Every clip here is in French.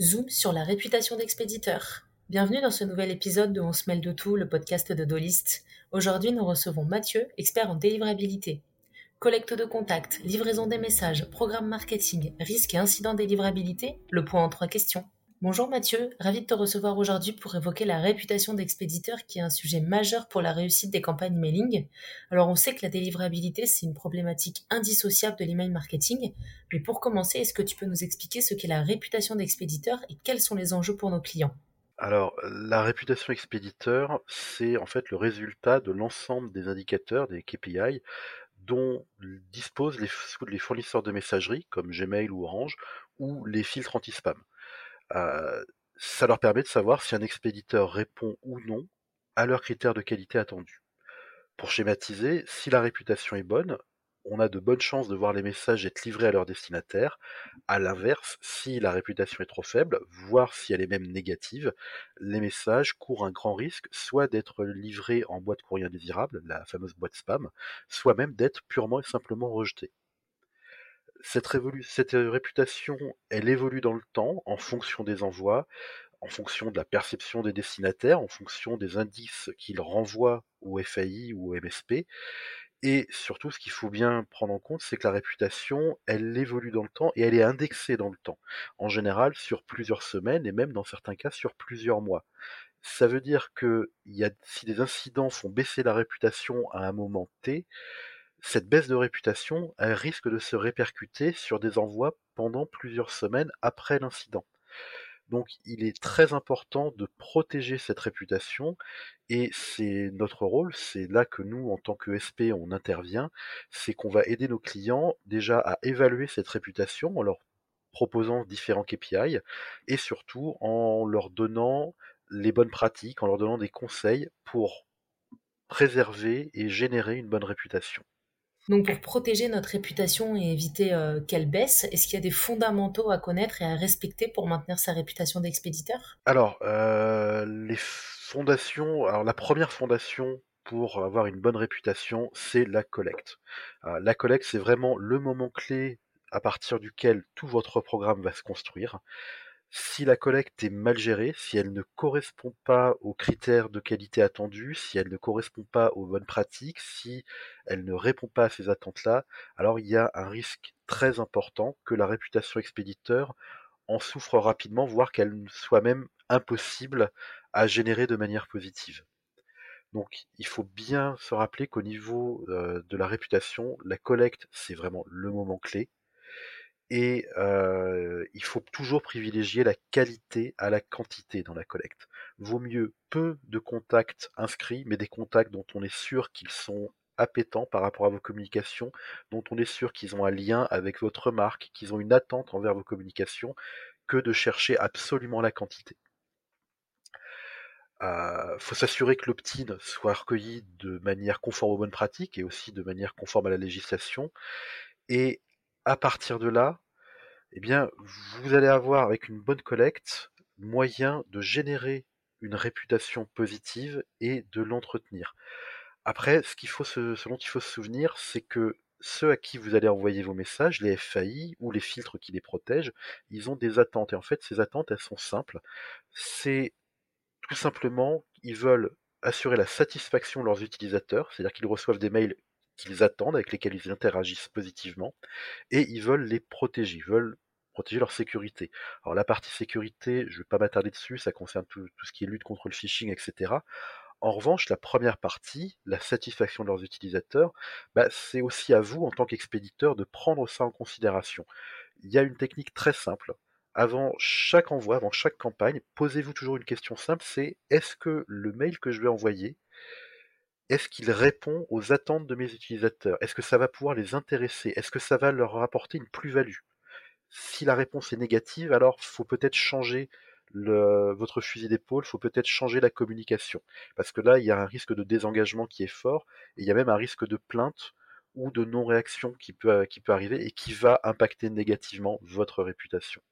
Zoom sur la réputation d'expéditeur. Bienvenue dans ce nouvel épisode de On se mêle de tout, le podcast de Dolist. Aujourd'hui, nous recevons Mathieu, expert en délivrabilité. Collecte de contacts, livraison des messages, programme marketing, risque et incident délivrabilité, le point en trois questions. Bonjour Mathieu, ravi de te recevoir aujourd'hui pour évoquer la réputation d'expéditeur qui est un sujet majeur pour la réussite des campagnes mailing. Alors on sait que la délivrabilité c'est une problématique indissociable de l'email marketing, mais pour commencer, est-ce que tu peux nous expliquer ce qu'est la réputation d'expéditeur et quels sont les enjeux pour nos clients? Alors, la réputation expéditeur, c'est en fait le résultat de l'ensemble des indicateurs, des KPI, dont disposent les, les fournisseurs de messagerie, comme Gmail ou Orange, ou les filtres anti-spam. Euh, ça leur permet de savoir si un expéditeur répond ou non à leurs critères de qualité attendus. Pour schématiser, si la réputation est bonne, on a de bonnes chances de voir les messages être livrés à leur destinataire. À l'inverse, si la réputation est trop faible, voire si elle est même négative, les messages courent un grand risque soit d'être livrés en boîte courrier indésirable, la fameuse boîte spam, soit même d'être purement et simplement rejetés cette, euh, réputation, elle évolue dans le temps en fonction des envois, en fonction de la perception des destinataires, en fonction des indices qu'ils renvoient au FAI ou au MSP. Et surtout, ce qu'il faut bien prendre en compte, c'est que la réputation, elle évolue dans le temps et elle est indexée dans le temps. En général, sur plusieurs semaines et même dans certains cas sur plusieurs mois. Ça veut dire que si des incidents font baisser la réputation à un moment T, cette baisse de réputation risque de se répercuter sur des envois pendant plusieurs semaines après l'incident. Donc il est très important de protéger cette réputation et c'est notre rôle, c'est là que nous en tant que SP on intervient, c'est qu'on va aider nos clients déjà à évaluer cette réputation en leur proposant différents KPI et surtout en leur donnant les bonnes pratiques, en leur donnant des conseils pour préserver et générer une bonne réputation. Donc pour protéger notre réputation et éviter euh, qu'elle baisse, est-ce qu'il y a des fondamentaux à connaître et à respecter pour maintenir sa réputation d'expéditeur? Alors, euh, les fondations, alors la première fondation pour avoir une bonne réputation, c'est la collecte. Euh, la collecte, c'est vraiment le moment clé à partir duquel tout votre programme va se construire. Si la collecte est mal gérée, si elle ne correspond pas aux critères de qualité attendus, si elle ne correspond pas aux bonnes pratiques, si elle ne répond pas à ces attentes-là, alors il y a un risque très important que la réputation expéditeur en souffre rapidement, voire qu'elle soit même impossible à générer de manière positive. Donc il faut bien se rappeler qu'au niveau euh, de la réputation, la collecte, c'est vraiment le moment clé et il faut toujours privilégier la qualité à la quantité dans la collecte. Vaut mieux peu de contacts inscrits, mais des contacts dont on est sûr qu'ils sont appétants par rapport à vos communications, dont on est sûr qu'ils ont un lien avec votre marque, qu'ils ont une attente envers vos communications, que de chercher absolument la quantité. Il faut s'assurer que l'opt-in soit recueilli de manière conforme aux bonnes pratiques et aussi de manière conforme à la législation. Et à partir de là, eh bien, vous allez avoir avec une bonne collecte moyen de générer une réputation positive et de l'entretenir. Après, ce qu'il faut se, dont il faut se souvenir, c'est que ceux à qui vous allez envoyer vos messages, les FAI ou les filtres qui les protègent, ils ont des attentes. Et en fait, ces attentes, elles sont simples. C'est tout simplement, ils veulent assurer la satisfaction de leurs utilisateurs, c'est-à-dire qu'ils reçoivent des mails qu'ils attendent, avec lesquels ils interagissent positivement, et ils veulent les protéger, veulent protéger leur sécurité. Alors la partie sécurité, je ne vais pas m'attarder dessus, ça concerne tout, ce qui est lutte contre le phishing, etc. En revanche, la première partie, la satisfaction de leurs utilisateurs, bah, c'est aussi à vous, en tant qu'expéditeur, de prendre ça en considération. Il y a une technique très simple. Avant chaque envoi, avant chaque campagne, posez-vous toujours une question simple, c'est est-ce que le mail que je vais envoyer, est-ce qu'il répond aux attentes de mes utilisateurs? Est-ce que ça va pouvoir les intéresser? Est-ce que ça va leur apporter une plus-value? Si la réponse est négative, alors faut peut-être changer votre fusil d'épaule, faut peut-être changer la communication. Parce que là, il y a un risque de désengagement qui est fort, et il y a même un risque de plainte ou de non-réaction qui peut, qui arriver et qui va impacter négativement votre réputation.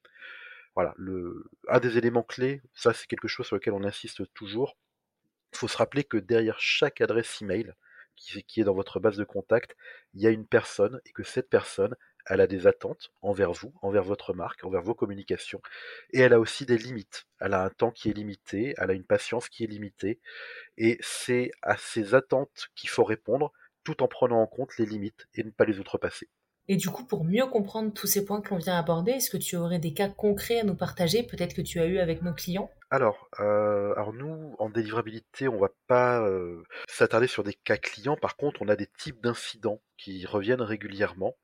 Voilà, le, un des éléments clés, ça c'est quelque chose sur lequel on insiste toujours, il faut se rappeler que derrière chaque adresse email, qui, est dans votre base de contact, il y a une personne et que cette personne, elle a des attentes envers vous, envers votre marque, envers vos communications, et elle a aussi des limites. Elle a un temps qui est limité, elle a une patience qui est limitée, et c'est à ces attentes qu'il faut répondre tout en prenant en compte les limites et ne pas les outrepasser. Et du coup, pour mieux comprendre tous ces points que l'on vient aborder, est-ce que tu aurais des cas concrets à nous partager, peut-être que tu as eu avec nos clients? Alors, euh, alors nous, en délivrabilité, on va pas euh, s'attarder sur des cas clients. Par contre, on a des types d'incidents qui reviennent régulièrement.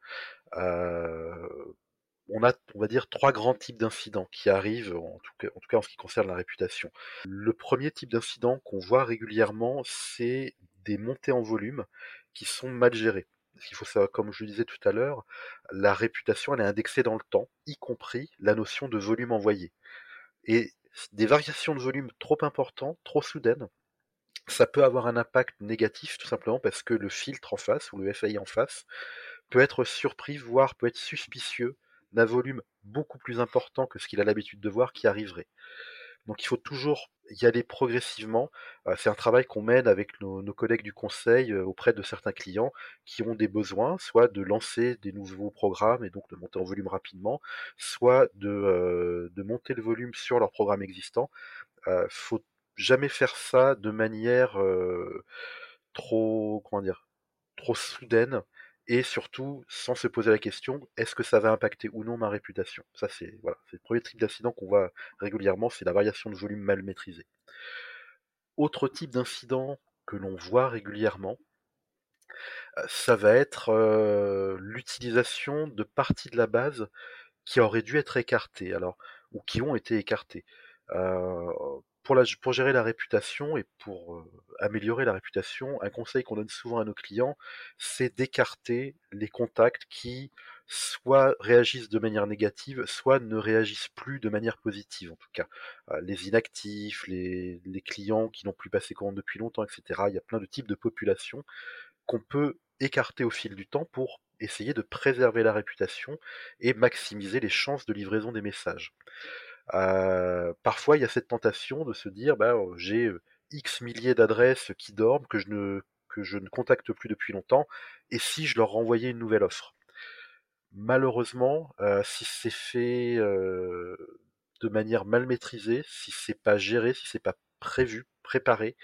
On a, on va dire, trois grands types d'incidents qui arrivent, en tout, cas, en ce qui concerne la réputation. Le premier type d'incident qu'on voit régulièrement, c'est des montées en volume qui sont mal gérées. Faut comme je le disais tout à l'heure, la réputation, est indexée dans le temps, y compris la notion de volume envoyé. Et des variations de volume trop importantes, trop soudaines, ça peut avoir un impact négatif tout simplement parce que le filtre en face ou le FAI en face peut être surpris, voire peut être suspicieux d'un volume beaucoup plus important que ce qu'il a l'habitude de voir qui arriverait. Donc il faut toujours y aller progressivement. Euh, c'est un travail qu'on mène avec nos, collègues du conseil euh, auprès de certains clients qui ont des besoins, soit de lancer des nouveaux programmes et donc de monter en volume rapidement, soit de, euh, monter le volume sur leur programme existant. Euh, faut jamais faire ça de manière trop, comment dire, trop soudaine et surtout sans se poser la question est-ce que ça va impacter ou non ma réputation? Ça, c'est voilà, le premier type d'incident qu'on voit régulièrement, c'est la variation de volume mal maîtrisée. Autre type d'incident que l'on voit régulièrement, euh, ça va être euh, l'utilisation de parties de la base qui auraient dû être écartées, alors ou qui ont été écartées. Euh, pour, gérer la réputation et pour euh, améliorer la réputation, un conseil qu'on donne souvent à nos clients, c'est d'écarter les contacts qui soit réagissent de manière négative, soit ne réagissent plus de manière positive en tout cas. Euh, les inactifs, les, clients qui n'ont plus passé commande depuis longtemps, etc. Il y a plein de types de populations qu'on peut écarter au fil du temps pour essayer de préserver la réputation et maximiser les chances de livraison des messages. Parfois, il y a cette tentation de se dire, bah, oh, j'ai X milliers d'adresses qui dorment, que je, ne, que je ne contacte plus depuis longtemps, et si je leur renvoyais une nouvelle offre. Malheureusement, si c'est fait de manière mal maîtrisée, si c'est pas géré, si c'est pas prévu, préparé,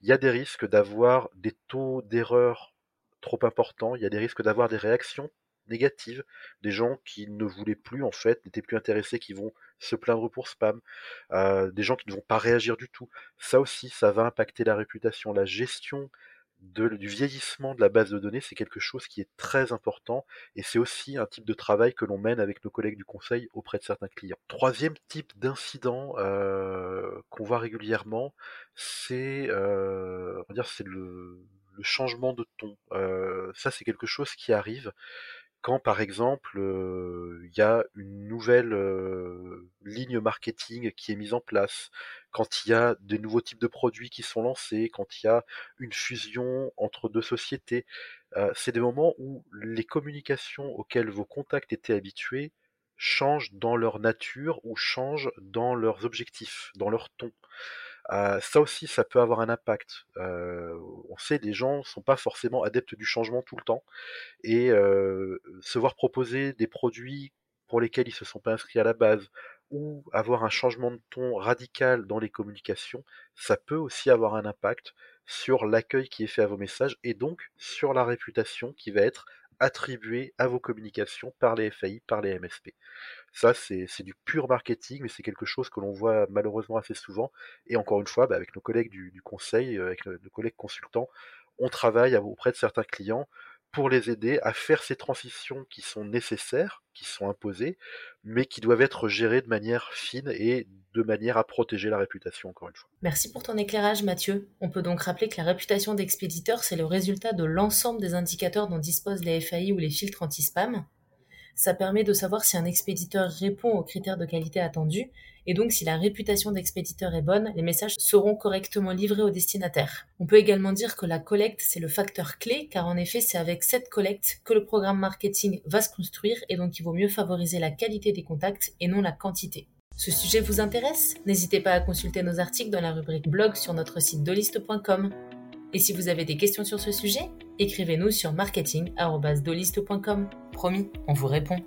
il y a des risques d'avoir des taux d'erreur trop importants, il y a des risques d'avoir des réactions négatives, des gens qui ne voulaient plus en fait, n'étaient plus intéressés, qui vont se plaindre pour spam, euh, des gens qui ne vont pas réagir du tout. Ça aussi, ça va impacter la réputation. La gestion du vieillissement de la base de données, c'est quelque chose qui est très important et c'est aussi un type de travail que l'on mène avec nos collègues du conseil auprès de certains clients. Troisième type d'incident euh, qu'on voit régulièrement, c'est euh, le, changement de ton. ça, c'est quelque chose qui arrive quand par exemple il y a une nouvelle ligne marketing qui est mise en place, quand il y a des nouveaux types de produits qui sont lancés, quand il y a une fusion entre deux sociétés, c'est des moments où les communications auxquelles vos contacts étaient habitués changent dans leur nature ou changent dans leurs objectifs, dans leur ton. Ça aussi, ça peut avoir un impact. on sait, les gens ne sont pas forcément adeptes du changement tout le temps, et se voir proposer des produits pour lesquels ils ne se sont pas inscrits à la base, ou avoir un changement de ton radical dans les communications, ça peut aussi avoir un impact sur l'accueil qui est fait à vos messages, et donc sur la réputation qui va être attribuée à vos communications par les FAI, par les MSP. Ça, c'est du pur marketing, mais c'est quelque chose que l'on voit malheureusement assez souvent. Et encore une fois, bah, avec nos collègues du, conseil, euh, avec nos collègues consultants, on travaille auprès de certains clients pour les aider à faire ces transitions qui sont nécessaires, qui sont imposées, mais qui doivent être gérées de manière fine et de manière à protéger la réputation, encore une fois. Merci pour ton éclairage, Mathieu. On peut donc rappeler que la réputation d'expéditeur, c'est le résultat de l'ensemble des indicateurs dont disposent les FAI ou les filtres anti-spam. Ça permet de savoir si un expéditeur répond aux critères de qualité attendus, et donc si la réputation d'expéditeur est bonne, les messages seront correctement livrés au destinataire. On peut également dire que la collecte, c'est le facteur clé, car en effet, c'est avec cette collecte que le programme marketing va se construire, et donc il vaut mieux favoriser la qualité des contacts et non la quantité. Ce sujet vous intéresse? N'hésitez pas à consulter nos articles dans la rubrique blog sur notre site doliste.com. Et si vous avez des questions sur ce sujet, écrivez-nous sur marketing.doliste.com. Promis, on vous répond.